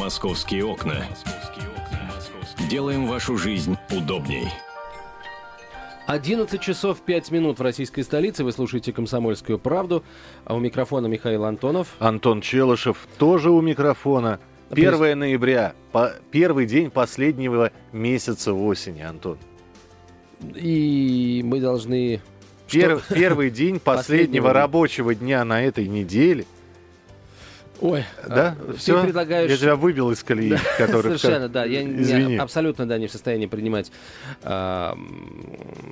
Московские окна. Делаем вашу жизнь удобней. 11 часов 5 минут в российской столице. Вы слушаете «Комсомольскую правду». А у микрофона Михаил Антонов. Антон Челышев тоже у микрофона. 1 ноября, по, первый день последнего месяца осени, Антон. И мы должны... Пер, первый день последнего, последнего рабочего дня на этой неделе – Ой, да? А, Все? Ты предлагаешь... Я тебя выбил из колеи, да, который... Совершенно, да. Я не, абсолютно да, не в состоянии принимать... Э,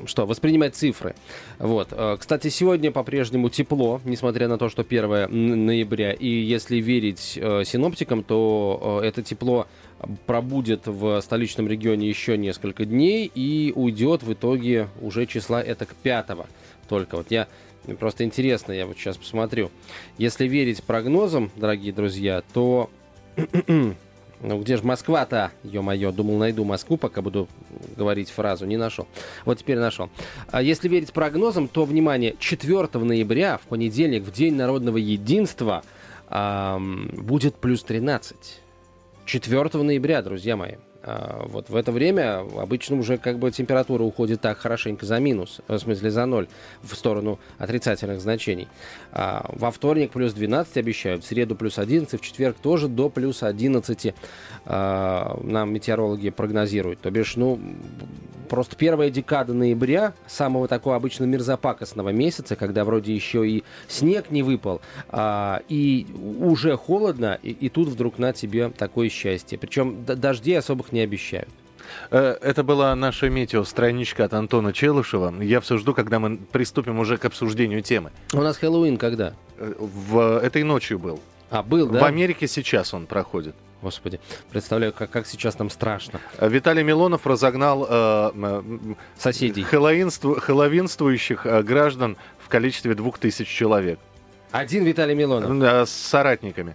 что? Воспринимать цифры. Вот. А, кстати, сегодня по-прежнему тепло, несмотря на то, что 1 ноября. И если верить э, синоптикам, то э, это тепло пробудет в столичном регионе еще несколько дней и уйдет в итоге уже числа это к 5 только. Вот я Просто интересно, я вот сейчас посмотрю. Если верить прогнозам, дорогие друзья, то... Ну где же Москва-то? Ё-моё, думал, найду Москву, пока буду говорить фразу. Не нашел. Вот теперь нашел. А если верить прогнозам, то, внимание, 4 ноября, в понедельник, в День народного единства, эм, будет плюс 13. 4 ноября, друзья мои. А, вот в это время обычно уже как бы температура уходит так хорошенько за минус, в смысле за ноль, в сторону отрицательных значений. А, во вторник плюс 12 обещают, в среду плюс 11, в четверг тоже до плюс 11 а, нам метеорологи прогнозируют. То бишь, ну, просто первая декада ноября, самого такого обычно мерзопакостного месяца, когда вроде еще и снег не выпал, и уже холодно, и, и тут вдруг на тебе такое счастье. Причем дождей особых не обещают. Э, это была наша метео-страничка от Антона Челышева. Я все жду, когда мы приступим уже к обсуждению темы. У нас Хэллоуин когда? Э, в этой ночью был. А, был, да? В Америке сейчас он проходит. Господи, представляю, как, как сейчас нам страшно. Э, Виталий Милонов разогнал э, соседей хэллоуинству, хэллоуинствующих э, граждан в количестве двух тысяч человек. Один Виталий Милонов? Да, с соратниками.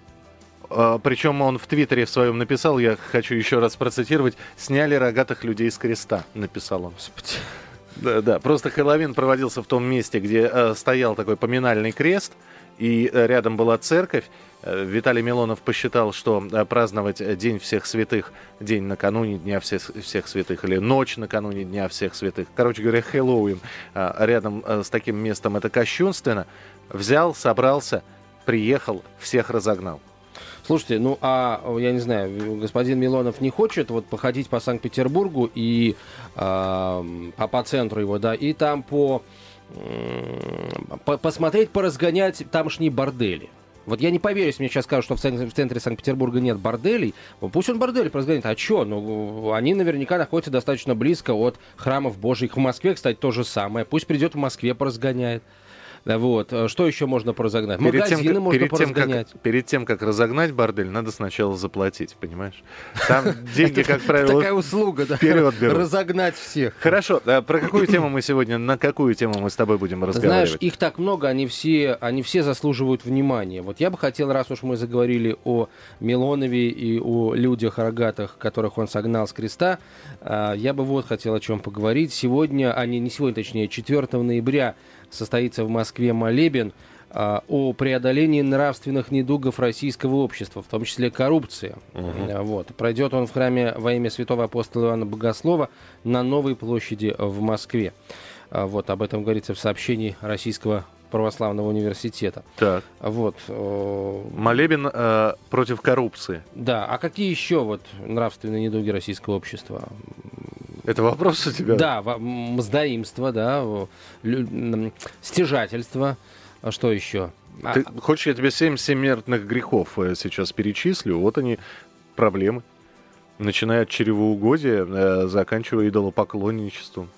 А, Причем он в Твиттере в своем написал, я хочу еще раз процитировать, «Сняли рогатых людей с креста», написал он. Господи. Да, да, просто Хэллоуин проводился в том месте, где э, стоял такой поминальный крест, и э, рядом была церковь. Э, Виталий Милонов посчитал, что э, праздновать День всех святых, день накануне Дня всех, всех святых, или ночь накануне Дня всех святых, короче говоря, Хэллоуин, рядом с таким местом, это кощунственно. Взял, собрался, приехал, всех разогнал. Слушайте, ну а я не знаю, господин Милонов не хочет вот походить по Санкт-Петербургу и э, по, по центру его, да, и там по, по посмотреть, поразгонять тамошние бордели. Вот я не поверю, если мне сейчас скажут, что в центре, Санкт-Петербурга нет борделей. Пусть он бордель разгонит. А что? Ну, они наверняка находятся достаточно близко от храмов божьих. В Москве, кстати, то же самое. Пусть придет в Москве, поразгоняет. Вот. Э, что еще можно поразогнать? Перед Магазины тем, можно перед поразгонять. Тем, как, перед тем, как разогнать бордель, надо сначала заплатить, понимаешь? Там деньги, как правило, Такая услуга, да? Вперед берут. Разогнать всех. Хорошо. Про какую тему мы сегодня, на какую тему мы с тобой будем разговаривать? Знаешь, их так много, они все, они все заслуживают внимания. Вот я бы хотел, раз уж мы заговорили о Милонове и о людях рогатых, которых он согнал с креста, э, я бы вот хотел о чем поговорить. Сегодня, а не, не сегодня, точнее, 4 ноября состоится в Москве молебен а, о преодолении нравственных недугов российского общества, в том числе коррупции. Угу. Вот. Пройдет он в храме во имя святого апостола Иоанна Богослова на Новой площади в Москве. А, вот об этом говорится в сообщении Российского православного университета. Так. Вот. Молебен э, против коррупции. Да. А какие еще вот нравственные недуги российского общества? Это вопрос у тебя? Да, мздоимство, да, стяжательство. А что еще? Ты а... хочешь, я тебе семь смертных грехов э, сейчас перечислю? Вот они, проблемы. Начиная от чревоугодия, э, заканчивая идолопоклонничеством.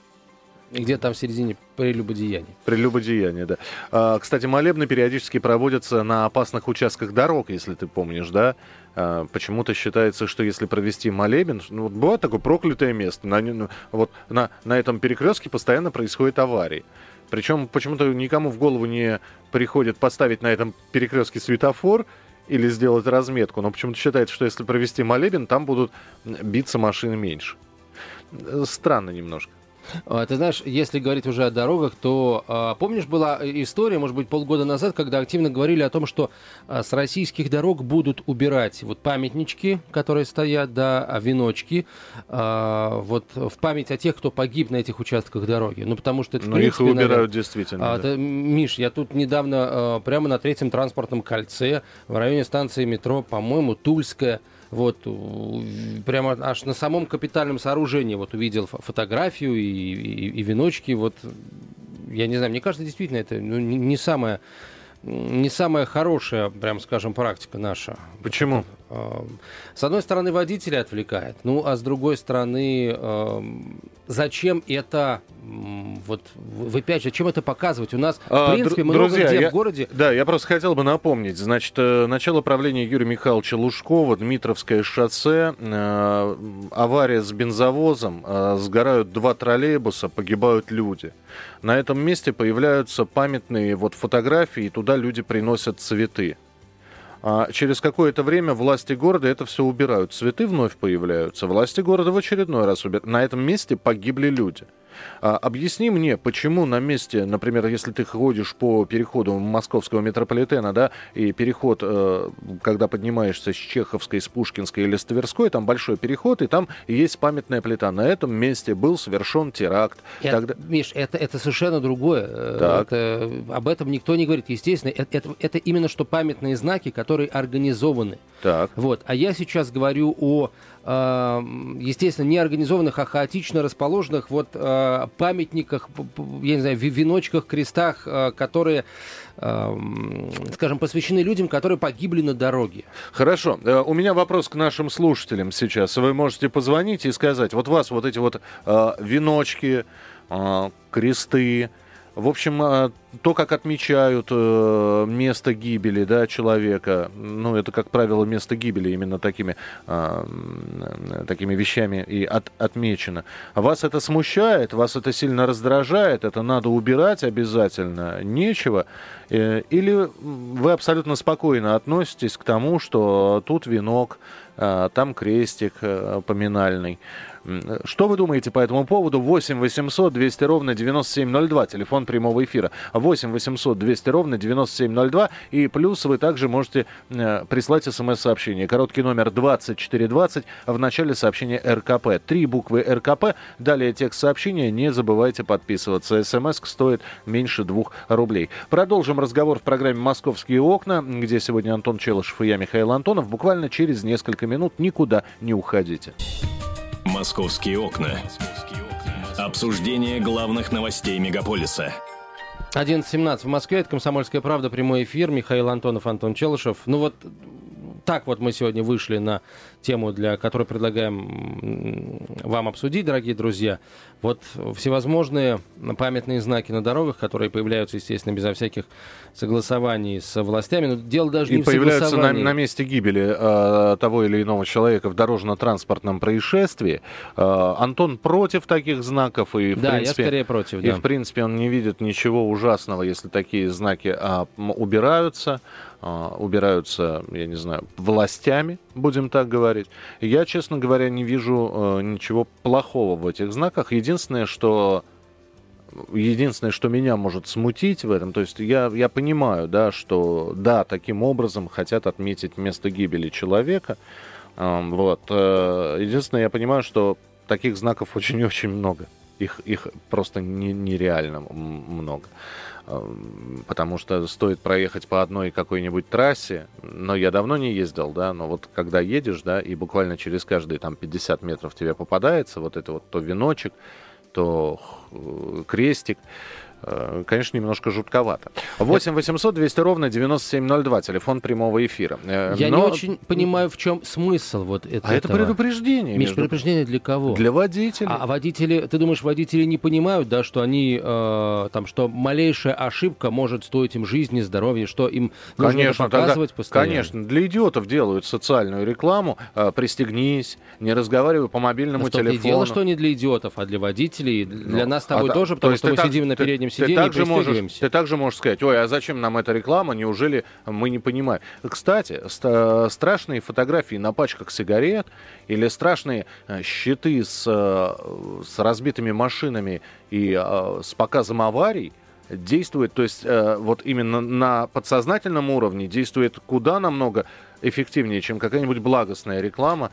Где там в середине прелюбодеяние? Прелюбодеяние, да. А, кстати, молебны периодически проводятся на опасных участках дорог, если ты помнишь, да? А, почему-то считается, что если провести молебен, ну, вот бывает такое проклятое место, на, ну, вот на, на этом перекрестке постоянно происходят аварии. Причем почему-то никому в голову не приходит поставить на этом перекрестке светофор или сделать разметку, но почему-то считается, что если провести молебен, там будут биться машины меньше. Странно немножко. А, ты знаешь, если говорить уже о дорогах, то а, помнишь, была история, может быть, полгода назад, когда активно говорили о том, что а, с российских дорог будут убирать вот памятнички, которые стоят, да, веночки, вот в память о тех, кто погиб на этих участках дороги. Ну, потому что это, Ну, их убирают наверное, действительно. А, да. Миш, я тут недавно прямо на третьем транспортном кольце в районе станции метро, по-моему, Тульская, вот, прямо аж на самом капитальном сооружении вот увидел фотографию и, и, и веночки. Вот, я не знаю, мне кажется, действительно, это ну, не, не самое не самая хорошая, прям скажем, практика наша. Почему? С одной стороны, водителя отвлекает, ну, а с другой стороны, зачем это вот вы опять же, чем это показывать? У нас, в а, принципе, много друзья, где я, в городе... Да, я просто хотел бы напомнить. Значит, э, начало правления Юрия Михайловича Лужкова, Дмитровское шоссе, э, авария с бензовозом, э, сгорают два троллейбуса, погибают люди. На этом месте появляются памятные вот фотографии, и туда люди приносят цветы. А через какое-то время власти города это все убирают. Цветы вновь появляются. Власти города в очередной раз убирают. На этом месте погибли люди. А, объясни мне, почему на месте, например, если ты ходишь по переходу московского метрополитена, да, и переход, э, когда поднимаешься с Чеховской, с Пушкинской или с Тверской, там большой переход, и там есть памятная плита. На этом месте был совершен теракт. Это, Тогда... Миш, это, это совершенно другое. Э, так. Это, об этом никто не говорит. Естественно, это, это, это именно что памятные знаки, которые организованы. Так. Вот. А я сейчас говорю о естественно, не организованных, а хаотично расположенных вот а, памятниках, я не знаю, веночках, крестах, а, которые скажем, посвящены людям, которые погибли на дороге. Хорошо. Э, у меня вопрос к нашим слушателям сейчас. Вы можете позвонить и сказать, вот вас вот эти вот э, веночки, э, кресты, в общем, а, то, как отмечают э, место гибели да, человека, ну, это, как правило, место гибели именно такими, а, такими вещами и от, отмечено. Вас это смущает, вас это сильно раздражает, это надо убирать обязательно, нечего. Э, или вы абсолютно спокойно относитесь к тому, что тут венок, а, там крестик э, поминальный. Что вы думаете по этому поводу? 8 800 200 ровно 9702, телефон прямого эфира. 8 800 200 ровно 9702. И плюс вы также можете э, прислать смс-сообщение. Короткий номер 2420, в начале сообщения РКП. Три буквы РКП, далее текст сообщения. Не забывайте подписываться. СМС стоит меньше двух рублей. Продолжим разговор в программе «Московские окна», где сегодня Антон Челышев и я, Михаил Антонов. Буквально через несколько минут никуда не уходите. «Московские окна». Обсуждение главных новостей мегаполиса. 11.17 в Москве. Это «Комсомольская правда». Прямой эфир. Михаил Антонов, Антон Челышев. Ну вот так вот мы сегодня вышли на тему, для которой предлагаем вам обсудить, дорогие друзья. Вот всевозможные памятные знаки на дорогах, которые появляются, естественно, безо всяких согласований с властями. Но дело даже и не в появляются на, на месте гибели э, того или иного человека в дорожно-транспортном происшествии. Э, Антон против таких знаков и в да, принципе, я скорее против. И да. в принципе он не видит ничего ужасного, если такие знаки э, убираются. А, убираются, я не знаю, властями, будем так говорить. Я, честно говоря, не вижу э, ничего плохого в этих знаках. Единственное, что единственное, что меня может смутить в этом, то есть я, я понимаю, да, что да, таким образом хотят отметить место гибели человека. Вот. Э, единственное, я понимаю, что таких знаков очень-очень много. Их, их просто не, нереально много. Потому что стоит проехать по одной какой-нибудь трассе, но я давно не ездил, да, но вот когда едешь, да, и буквально через каждые там 50 метров тебе попадается вот это вот то веночек, то э, крестик, конечно, немножко жутковато. 8 800 200 ровно 9702, телефон прямого эфира. Э, Я Но... не очень понимаю, в чем смысл вот этого. А это предупреждение. Миш, между... предупреждение для кого? Для водителей. А, а водители, ты думаешь, водители не понимают, да, что они, э, там, что малейшая ошибка может стоить им жизни, здоровья, что им нужно конечно, показывать тогда, постоянно? Конечно, для идиотов делают социальную рекламу, э, пристегнись, не разговаривай по мобильному да телефону. дело, что не для идиотов, а для водителей, для ну, нас с тобой а, тоже, потому то что мы сидим на переднем сиденье ты также, можешь, ты также можешь сказать, ой, а зачем нам эта реклама, неужели мы не понимаем? Кстати, ст- страшные фотографии на пачках сигарет или страшные э, щиты с, э, с разбитыми машинами и э, с показом аварий действует, то есть вот именно на подсознательном уровне действует куда намного эффективнее, чем какая-нибудь благостная реклама.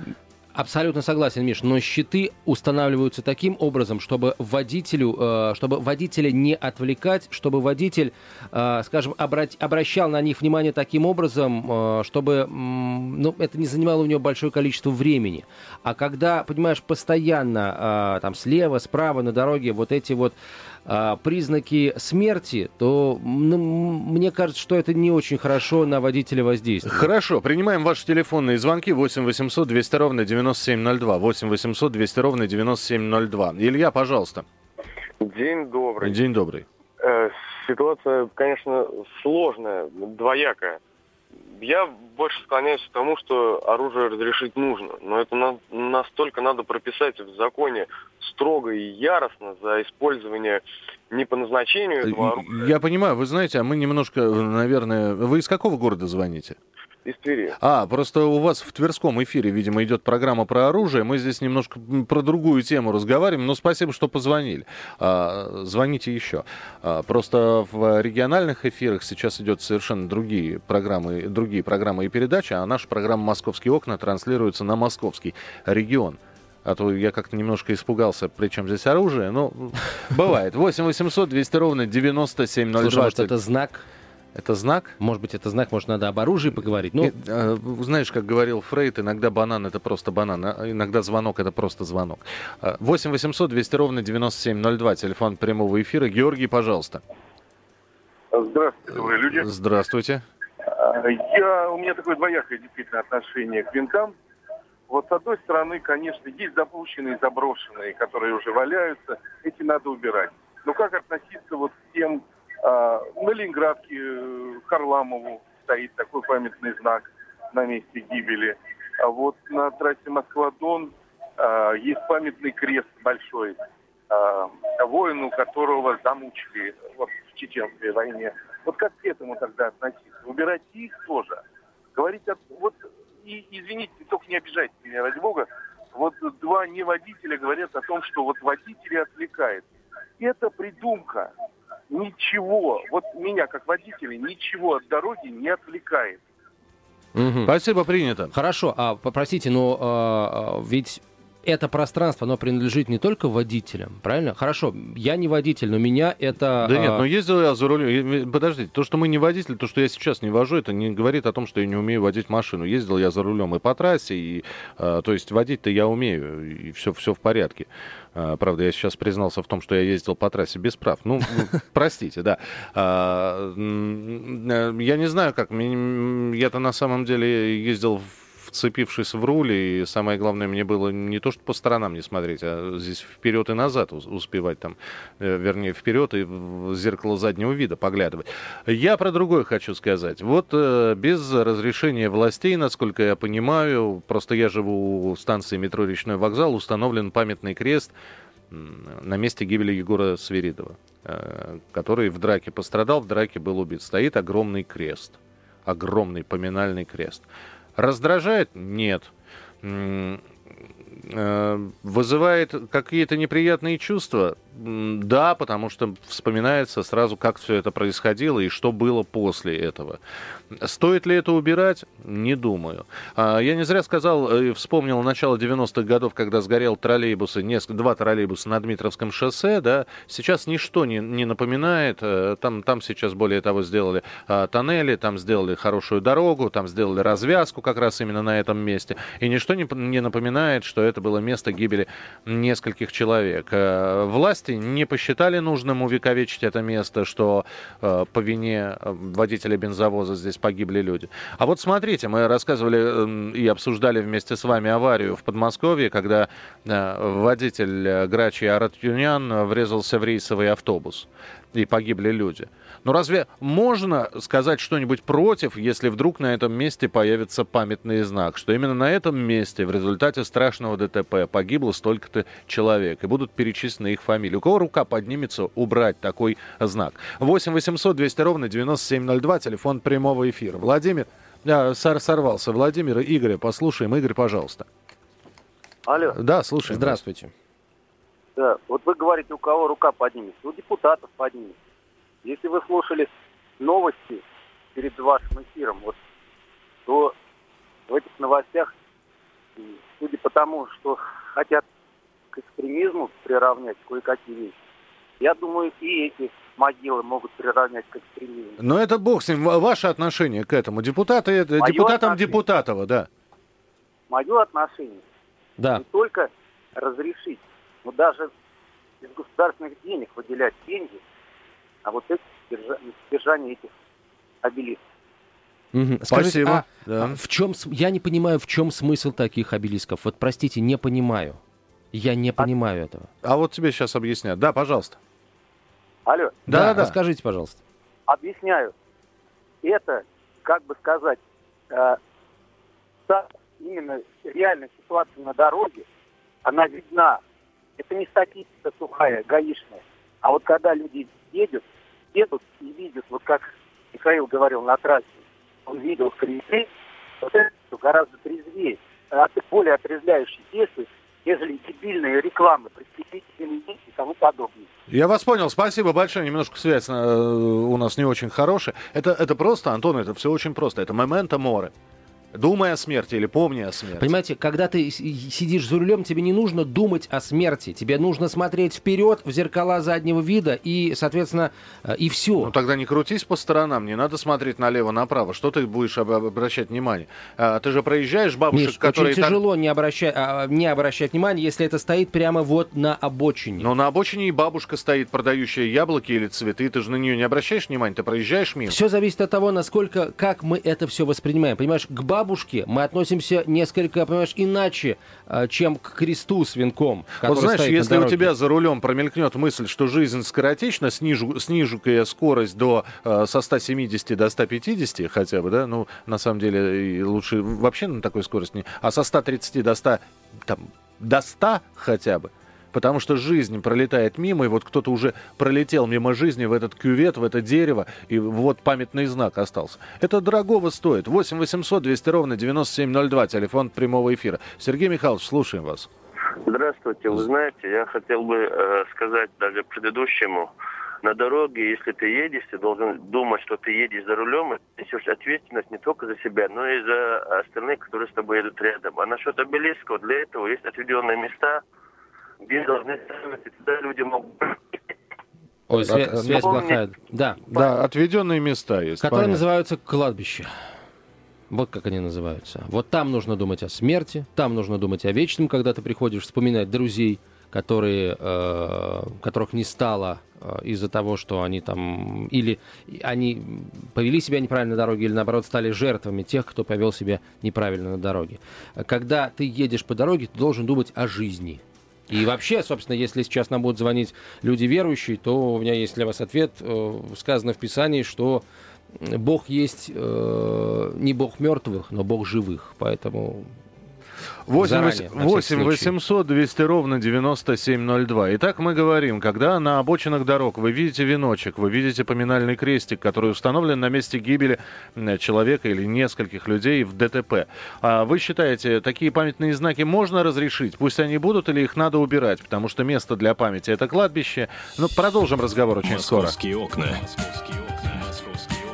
Абсолютно согласен, Миш, но щиты устанавливаются таким образом, чтобы водителю, э, чтобы водителя не отвлекать, чтобы водитель, э, скажем, обращал на них внимание таким образом, э, чтобы ну, это не занимало у него большое количество времени. А когда, понимаешь, постоянно там слева, справа на дороге вот эти вот а, признаки смерти, то ну, мне кажется, что это не очень хорошо на водителя воздействует. Хорошо, принимаем ваши телефонные звонки 8 800 200 ровно 9702. 8 800 200 ровно 9702. Илья, пожалуйста. День добрый. День добрый. Э, ситуация, конечно, сложная, двоякая я больше склоняюсь к тому, что оружие разрешить нужно. Но это на, настолько надо прописать в законе строго и яростно за использование не по назначению этого оружия. Я понимаю, вы знаете, а мы немножко, наверное... Вы из какого города звоните? Из Твери. А, просто у вас в Тверском эфире, видимо, идет программа про оружие. Мы здесь немножко про другую тему разговариваем, но спасибо, что позвонили. А, звоните еще. А, просто в региональных эфирах сейчас идет совершенно другие программы, другие программы и передачи, а наша программа «Московские окна» транслируется на московский регион. А то я как-то немножко испугался, при чем здесь оружие. Ну, бывает. 8 800 200 ровно 9702. Слушай, может, это знак? Это знак? Может быть, это знак, может, надо об оружии поговорить. Ну... И, э, знаешь, как говорил Фрейд, иногда банан это просто банан, а иногда звонок это просто звонок. 8 800 200 ровно 9702, телефон прямого эфира. Георгий, пожалуйста. Здравствуйте, добрые люди. Здравствуйте. А, я, у меня такое двоякое действительно отношение к винтам. Вот с одной стороны, конечно, есть запущенные, заброшенные, которые уже валяются, эти надо убирать. Но как относиться вот к тем а, на Ленинградке э, Харламову стоит такой памятный знак на месте гибели. А вот на трассе Москва-Дон а, есть памятный крест большой воину, которого замучили вот, в Чеченской войне. Вот как к этому тогда относиться? Убирать их тоже? Говорить о... Вот, и, извините, только не обижайте меня, ради бога. Вот два неводителя говорят о том, что вот водители отвлекают. Это придумка ничего, вот меня как водителя, ничего от дороги не отвлекает. Угу. Спасибо, принято. Хорошо, а попросите, но а, ведь это пространство, оно принадлежит не только водителям, правильно? Хорошо, я не водитель, но меня это... Да нет, а, но ездил я за рулем... Подождите, то, что мы не водитель, то, что я сейчас не вожу, это не говорит о том, что я не умею водить машину. Ездил я за рулем и по трассе, и, а, то есть водить-то я умею, и все, все в порядке. А, правда, я сейчас признался в том, что я ездил по трассе без прав. Ну, простите, да. Я не знаю, как. Я-то на самом деле ездил в вцепившись в руль, и самое главное, мне было не то, что по сторонам не смотреть, а здесь вперед и назад успевать там, э, вернее, вперед и в зеркало заднего вида поглядывать. Я про другое хочу сказать. Вот э, без разрешения властей, насколько я понимаю, просто я живу у станции метро «Речной вокзал», установлен памятный крест на месте гибели Егора Свиридова, э, который в драке пострадал, в драке был убит. Стоит огромный крест, огромный поминальный крест. Раздражает? Нет. Э, вызывает какие-то неприятные чувства? Да, потому что вспоминается сразу, как все это происходило и что было после этого. Стоит ли это убирать? Не думаю. А, я не зря сказал и э, вспомнил начало 90-х годов, когда сгорел троллейбусы, несколько, два троллейбуса на Дмитровском шоссе. Да? Сейчас ничто не, не напоминает. Э, там, там сейчас, более того, сделали а, тоннели, там сделали хорошую дорогу, там сделали развязку как раз именно на этом месте. И ничто не, не напоминает, что это было место гибели нескольких человек. А, власть власти не посчитали нужным увековечить это место, что э, по вине э, водителя бензовоза здесь погибли люди. А вот смотрите, мы рассказывали э, и обсуждали вместе с вами аварию в Подмосковье, когда э, водитель э, Грачи Аратюнян врезался в рейсовый автобус. и погибли люди. Но разве можно сказать что-нибудь против, если вдруг на этом месте появится памятный знак, что именно на этом месте в результате страшного ДТП погибло столько-то человек, и будут перечислены их фамилии? У кого рука поднимется убрать такой знак? 8 800 200 ровно 9702, телефон прямого эфира. Владимир, да, сор сорвался. Владимир и Игоря послушаем. Игорь, пожалуйста. Алло. Да, слушаем. Здравствуйте. Да, вот вы говорите, у кого рука поднимется. У депутатов поднимется. Если вы слушали новости перед вашим эфиром, вот, то в этих новостях, судя по тому, что хотят к экстремизму приравнять кое-какие вещи, я думаю, и эти могилы могут приравнять к экстремизму. Но это бог с ним. Ваше отношение к этому? Депутаты, это, депутатам отношение. Депутатова, да. Мое отношение. Да. Не только разрешить, но даже из государственных денег выделять деньги – а вот это содержание этих обелисков. Угу. Скажите, Спасибо. А, да. а в чем, я не понимаю, в чем смысл таких обелисков. Вот простите, не понимаю. Я не а понимаю а, этого. А вот тебе сейчас объяснят. Да, пожалуйста. Алло. Да, да, да. Расскажите, пожалуйста. Объясняю. Это, как бы сказать, э, именно реальная ситуация на дороге, она видна. Это не статистика сухая, гаишная. А вот когда люди едут, едут и видят, вот как Михаил говорил на трассе, он видел скоростей, вот это гораздо трезвее, более отрезвляющие действия, нежели дебильные рекламы, представители и тому подобное. Я вас понял, спасибо большое. Немножко связь э, у нас не очень хорошая. Это, это просто, Антон, это все очень просто. Это момента море. Думай о смерти или помни о смерти. Понимаете, когда ты сидишь за рулем, тебе не нужно думать о смерти. Тебе нужно смотреть вперед в зеркала заднего вида и, соответственно, э, и все. Ну тогда не крутись по сторонам, не надо смотреть налево-направо. Что ты будешь обращать внимание? А, ты же проезжаешь бабушек, Миш, которые... очень тяжело не, обращать, а, не обращать внимания, если это стоит прямо вот на обочине. Но на обочине и бабушка стоит, продающая яблоки или цветы. Ты же на нее не обращаешь внимания, ты проезжаешь мимо. Все зависит от того, насколько, как мы это все воспринимаем. Понимаешь, к бабушке бабушке мы относимся несколько, понимаешь, иначе, а, чем к кресту с венком. Вот знаешь, если у тебя за рулем промелькнет мысль, что жизнь скоротечна, снижу, снижу-ка я скорость до, а, со 170 до 150 хотя бы, да, ну, на самом деле, лучше вообще на такой скорости не, а со 130 до 100, там, до 100 хотя бы, потому что жизнь пролетает мимо, и вот кто-то уже пролетел мимо жизни в этот кювет, в это дерево, и вот памятный знак остался. Это дорогого стоит. 8 800 200 ровно 9702, телефон прямого эфира. Сергей Михайлович, слушаем вас. Здравствуйте. Вы знаете, я хотел бы э, сказать даже предыдущему, на дороге, если ты едешь, ты должен думать, что ты едешь за рулем, и несешь ответственность не только за себя, но и за остальных, которые с тобой едут рядом. А насчет обелисков, для этого есть отведенные места, где должны ставиться, туда люди могут Ой, связь, От, связь плохая. Да. Да, отведенные места есть. Которые понятно. называются кладбища. Вот как они называются. Вот там нужно думать о смерти, там нужно думать о вечном, когда ты приходишь вспоминать друзей, которые, э, которых не стало э, из-за того, что они там или они повели себя неправильно на дороге, или наоборот стали жертвами тех, кто повел себя неправильно на дороге. Когда ты едешь по дороге, ты должен думать о жизни и вообще, собственно, если сейчас нам будут звонить люди верующие, то у меня есть для вас ответ. Э, сказано в Писании, что Бог есть э, не Бог мертвых, но Бог живых. Поэтому 8, Заранее, 8 800 200 ровно 9702. Итак, мы говорим, когда на обочинах дорог вы видите веночек, вы видите поминальный крестик, который установлен на месте гибели человека или нескольких людей в ДТП. А вы считаете, такие памятные знаки можно разрешить? Пусть они будут или их надо убирать? Потому что место для памяти это кладбище. Ну, продолжим разговор очень Московские скоро. окна.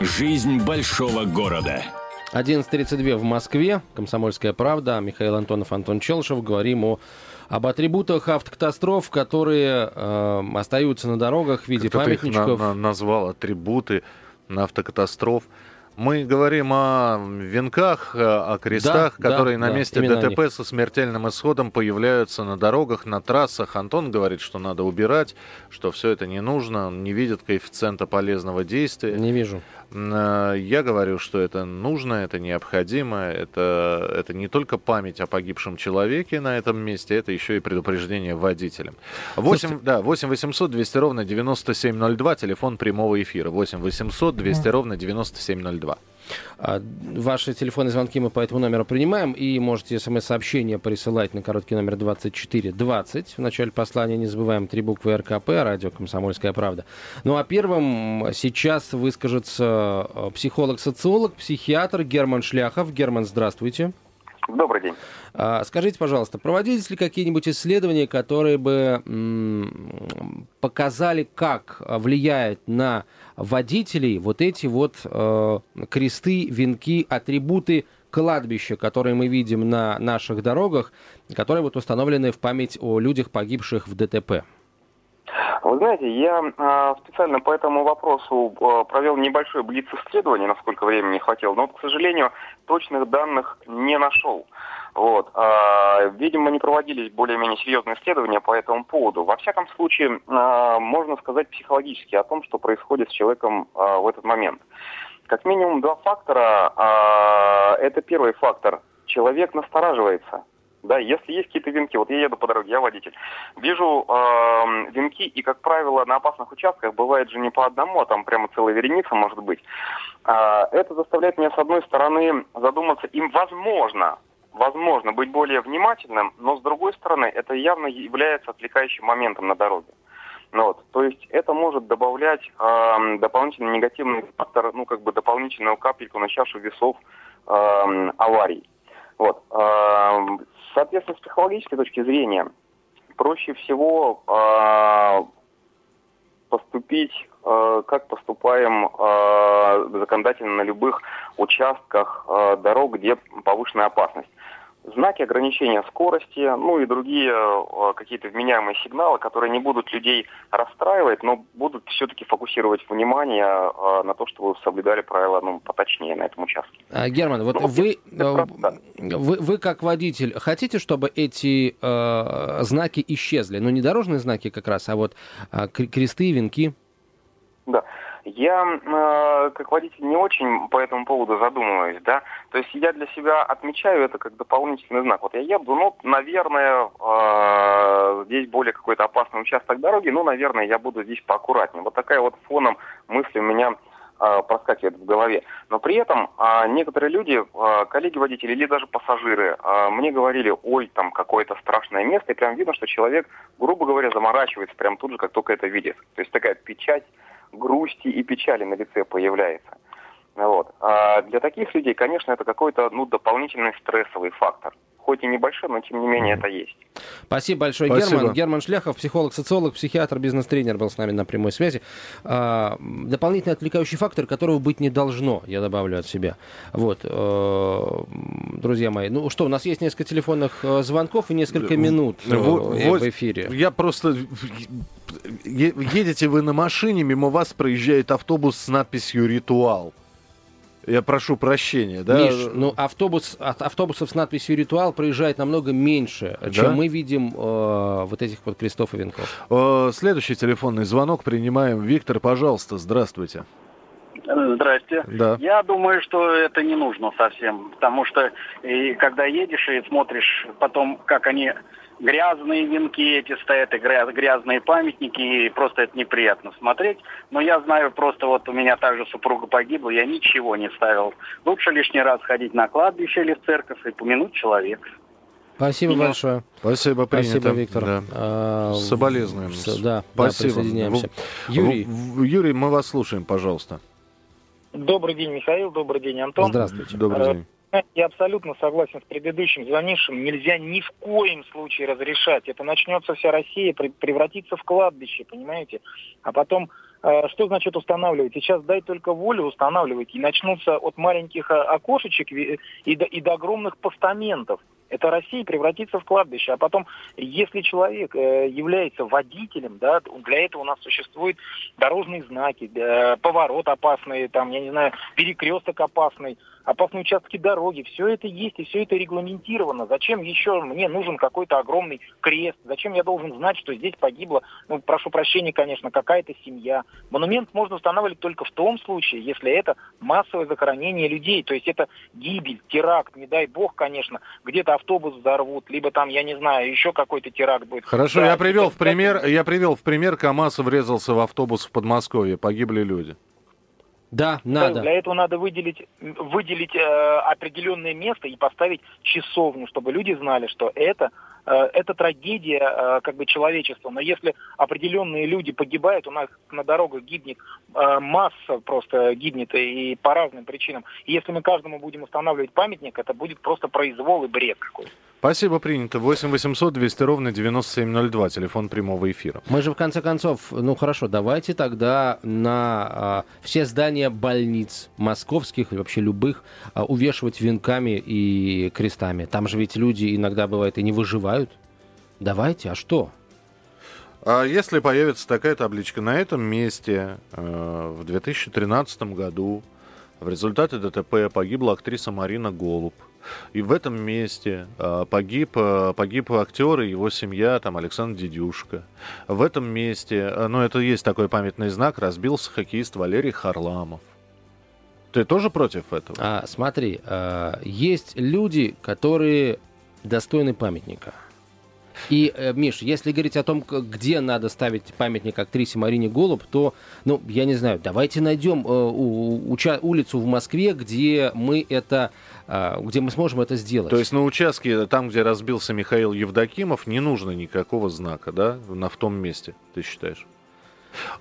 Жизнь большого города. 11.32 в Москве. Комсомольская правда. Михаил Антонов, Антон Челшев. Говорим о об атрибутах автокатастроф, которые э, остаются на дорогах в виде памятничков. Их на, на, назвал атрибуты на автокатастроф. Мы говорим о венках, э, о крестах, да, которые да, на да, месте ДТП со смертельным исходом появляются на дорогах, на трассах. Антон говорит, что надо убирать, что все это не нужно, он не видит коэффициента полезного действия. Не вижу. Э, я говорю, что это нужно, это необходимо, это, это не только память о погибшем человеке на этом месте, это еще и предупреждение водителям. 8, да, 8 800 200 ровно 9702, телефон прямого эфира. 8 800 200 ровно 9702. А, ваши телефонные звонки мы по этому номеру принимаем, и можете смс-сообщение присылать на короткий номер 2420. В начале послания не забываем три буквы РКП, радио «Комсомольская правда». Ну а первым сейчас выскажется а, психолог-социолог, психиатр Герман Шляхов. Герман, здравствуйте. Добрый день. А, скажите, пожалуйста, проводились ли какие-нибудь исследования, которые бы показали, как влияет на водителей вот эти вот э, кресты, венки, атрибуты кладбища, которые мы видим на наших дорогах, которые вот установлены в память о людях, погибших в ДТП? Вы знаете, я э, специально по этому вопросу э, провел небольшое блиц-исследование, насколько времени хватило, но, к сожалению, точных данных не нашел. Вот. А, видимо, не проводились более-менее серьезные исследования по этому поводу. Во всяком случае, а, можно сказать психологически о том, что происходит с человеком а, в этот момент. Как минимум два фактора. Это первый фактор. Человек настораживается. Да, если есть какие-то венки, вот я еду по дороге, я водитель, вижу э, венки, и, как правило, на опасных участках бывает же не по одному, а там прямо целая вереница может быть. Э, это заставляет меня, с одной стороны, задуматься, им возможно, возможно быть более внимательным, но с другой стороны, это явно является отвлекающим моментом на дороге. Ну, вот. То есть это может добавлять э, дополнительный негативный фактор, ну, как бы дополнительную капельку на чашу весов э, аварий. Вот. Э, соответственно, с психологической точки зрения, проще всего э, поступить, э, как поступаем э, законодательно на любых участках э, дорог, где повышенная опасность знаки ограничения скорости, ну и другие э, какие-то вменяемые сигналы, которые не будут людей расстраивать, но будут все-таки фокусировать внимание э, на то, чтобы вы соблюдали правила ну, поточнее на этом участке. А, Герман, вот ну, вы, э, вы, вы как водитель хотите, чтобы эти э, знаки исчезли? Ну не дорожные знаки как раз, а вот э, кресты, венки? Да. Я, э, как водитель, не очень по этому поводу задумываюсь, да. То есть я для себя отмечаю это как дополнительный знак. Вот я еду, ну, наверное, э, здесь более какой-то опасный участок дороги, ну, наверное, я буду здесь поаккуратнее. Вот такая вот фоном мысль у меня э, проскакивает в голове. Но при этом э, некоторые люди, э, коллеги-водители или даже пассажиры, э, мне говорили, ой, там какое-то страшное место, и прям видно, что человек, грубо говоря, заморачивается прям тут же, как только это видит. То есть такая печать грусти и печали на лице появляется. Вот. А для таких людей, конечно, это какой-то ну, дополнительный стрессовый фактор. Хоть и небольшой, но тем не менее это есть. Спасибо большое, Спасибо. Герман. Герман Шляхов, психолог, социолог, психиатр, бизнес-тренер был с нами на прямой связи. А, дополнительный отвлекающий фактор, которого быть не должно, я добавлю от себя. Вот, а, друзья мои. Ну что, у нас есть несколько телефонных э, звонков и несколько минут вот, в эфире. Я просто едете вы на машине, мимо вас проезжает автобус с надписью «Ритуал». Я прошу прощения, да? Миш, ну автобус, от автобусов с надписью «Ритуал» проезжает намного меньше, да? чем мы видим э, вот этих вот крестов и венков. Э, следующий телефонный звонок принимаем. Виктор, пожалуйста, здравствуйте. Здрасте. Да. Я думаю, что это не нужно совсем, потому что и когда едешь и смотришь потом, как они грязные венки эти стоят, и грязные памятники, и просто это неприятно смотреть. Но я знаю, просто вот у меня также супруга погибла, я ничего не ставил. Лучше лишний раз ходить на кладбище или в церковь и помянуть человека. Спасибо Меня... большое. Спасибо, принято. Спасибо, Виктор. Да. А, Соболезнуем. С, да, Спасибо. Да, присоединяемся. Юрий. Юрий, мы вас слушаем, пожалуйста. Добрый день, Михаил. Добрый день, Антон. Здравствуйте. Добрый день. Я абсолютно согласен с предыдущим звонившим. Нельзя ни в коем случае разрешать. Это начнется вся Россия, превратится в кладбище, понимаете? А потом, э, что значит устанавливать? Сейчас дай только волю устанавливать. И начнутся от маленьких э, окошечек и до, и до огромных постаментов. Это Россия превратится в кладбище. А потом, если человек э, является водителем, да, для этого у нас существуют дорожные знаки, поворот опасный, там, я не знаю, перекресток опасный, опасные участки дороги. Все это есть и все это регламентировано. Зачем еще мне нужен какой-то огромный крест? Зачем я должен знать, что здесь погибла, ну, прошу прощения, конечно, какая-то семья? Монумент можно устанавливать только в том случае, если это массовое захоронение людей. То есть это гибель, теракт, не дай бог, конечно, где-то автобус взорвут, либо там, я не знаю, еще какой-то теракт будет. Хорошо, да, я привел в пример, я привел в пример, КАМАЗ врезался в автобус в Подмосковье, погибли люди. Да, надо. Для этого надо выделить, выделить э, определенное место и поставить часовню, чтобы люди знали, что это Э, это трагедия э, как бы человечества. Но если определенные люди погибают, у нас на дорогах гибнет э, масса просто гибнет и по разным причинам. И если мы каждому будем устанавливать памятник, это будет просто произвол и бред какой-то. Спасибо, принято. 8 800 200 ровно 9702, телефон прямого эфира. Мы же, в конце концов, ну хорошо, давайте тогда на а, все здания больниц московских, или вообще любых, а, увешивать венками и крестами. Там же ведь люди иногда, бывает, и не выживают. Давайте, а что? А если появится такая табличка на этом месте э, в 2013 году в результате ДТП погибла актриса Марина Голуб. И в этом месте э, погиб, э, погиб актер и его семья, там Александр Дедюшка. В этом месте, э, ну это есть такой памятный знак, разбился хоккеист Валерий Харламов. Ты тоже против этого? А, смотри, э, есть люди, которые достойны памятника. И, э, Миш, если говорить о том, где надо ставить памятник актрисе Марине Голуб, то, ну, я не знаю, давайте найдем э, улицу в Москве, где мы это э, где мы сможем это сделать. То есть на участке, там, где разбился Михаил Евдокимов, не нужно никакого знака, да, на в том месте, ты считаешь?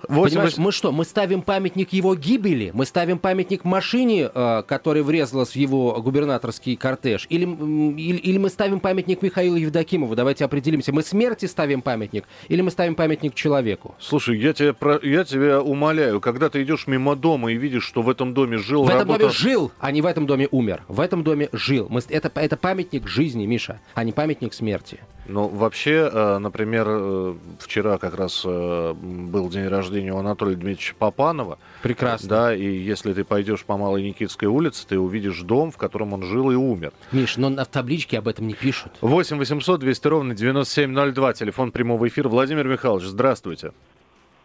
8... Понимаешь, мы что, мы ставим памятник его гибели? Мы ставим памятник машине, э, которая врезалась в его губернаторский кортеж? Или, или, или мы ставим памятник Михаилу Евдокимову? Давайте определимся. Мы смерти ставим памятник? Или мы ставим памятник человеку? Слушай, я тебя, про... я тебя умоляю, когда ты идешь мимо дома и видишь, что в этом доме жил... В работал... этом доме жил, а не в этом доме умер. В этом доме жил. Мы... Это, это памятник жизни, Миша, а не памятник смерти. Ну, вообще, э, например, э, вчера как раз э, был день рождения у Анатолия Дмитриевича Попанова. Прекрасно. Да, и если ты пойдешь по Малой Никитской улице, ты увидишь дом, в котором он жил и умер. Миш, но на табличке об этом не пишут. 8 800 200 ровно 9702, телефон прямого эфира. Владимир Михайлович, здравствуйте.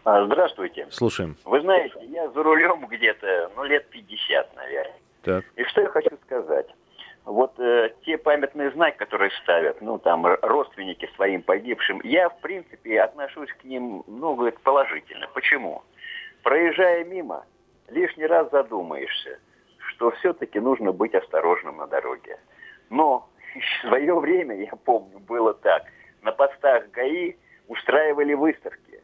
А, здравствуйте. Слушаем. Вы знаете, я за рулем где-то, ну, лет 50, наверное. Так. И что я хочу сказать вот э, те памятные знаки, которые ставят, ну, там, родственники своим погибшим, я, в принципе, отношусь к ним, ну, говорит, положительно. Почему? Проезжая мимо, лишний раз задумаешься, что все-таки нужно быть осторожным на дороге. Но в свое время, я помню, было так. На постах ГАИ устраивали выставки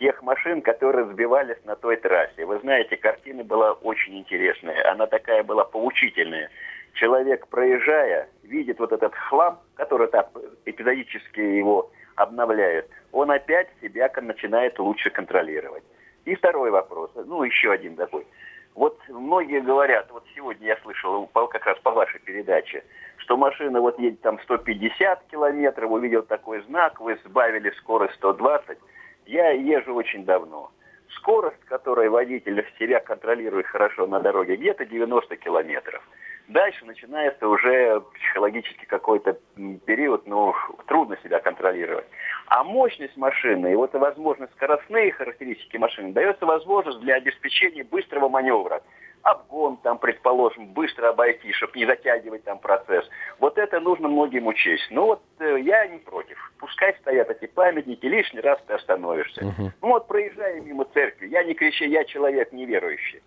тех машин, которые сбивались на той трассе. Вы знаете, картина была очень интересная. Она такая была поучительная человек, проезжая, видит вот этот хлам, который там эпизодически его обновляет, он опять себя начинает лучше контролировать. И второй вопрос, ну еще один такой. Вот многие говорят, вот сегодня я слышал как раз по вашей передаче, что машина вот едет там 150 километров, увидел такой знак, вы сбавили скорость 120. Я езжу очень давно. Скорость, которую водитель себя контролирует хорошо на дороге, где-то 90 километров. Дальше начинается уже психологически какой-то период, ну, трудно себя контролировать. А мощность машины и вот возможность скоростные характеристики машины дается возможность для обеспечения быстрого маневра. Обгон там, предположим, быстро обойти, чтобы не затягивать там процесс. Вот это нужно многим учесть. Ну вот э, я не против. Пускай стоят эти памятники, лишний раз ты остановишься. Uh-huh. Ну вот проезжая мимо церкви, я не кричу, я человек неверующий.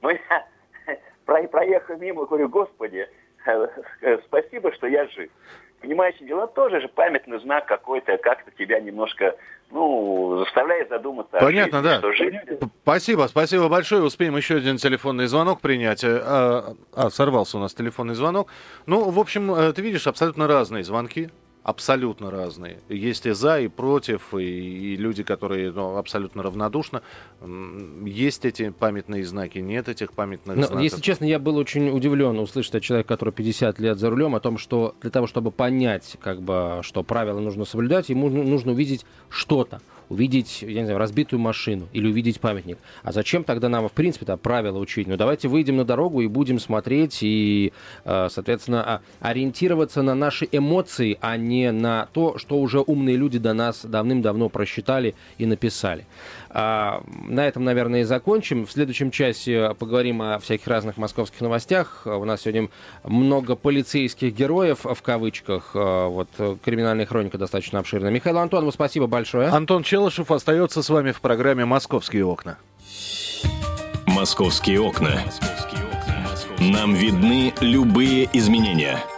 Но я проехав мимо, говорю, Господи, э, спасибо, что я жив. Понимаете, дело тоже же памятный знак какой-то, как-то тебя немножко, ну, заставляет задуматься Понятно, жизни, да. что жизнь... Спасибо, спасибо большое. Успеем еще один телефонный звонок принять. А, а, сорвался у нас телефонный звонок. Ну, в общем, э, ты видишь абсолютно разные звонки абсолютно разные. Есть и за, и против, и, и люди, которые ну, абсолютно равнодушны. Есть эти памятные знаки, нет этих памятных Но, знаков. Если честно, я был очень удивлен услышать от человека, который 50 лет за рулем, о том, что для того, чтобы понять, как бы, что правила нужно соблюдать, ему нужно увидеть что-то увидеть, я не знаю, разбитую машину или увидеть памятник. А зачем тогда нам, в принципе, правила учить? Ну, давайте выйдем на дорогу и будем смотреть и, э, соответственно, а, ориентироваться на наши эмоции, а не на то, что уже умные люди до нас давным-давно просчитали и написали. А, на этом, наверное, и закончим. В следующем часе поговорим о всяких разных московских новостях. У нас сегодня много полицейских героев, в кавычках. А, вот криминальная хроника достаточно обширная. Михаил Антонов, спасибо большое. Антон Челышев остается с вами в программе «Московские окна». «Московские окна». Нам видны любые изменения –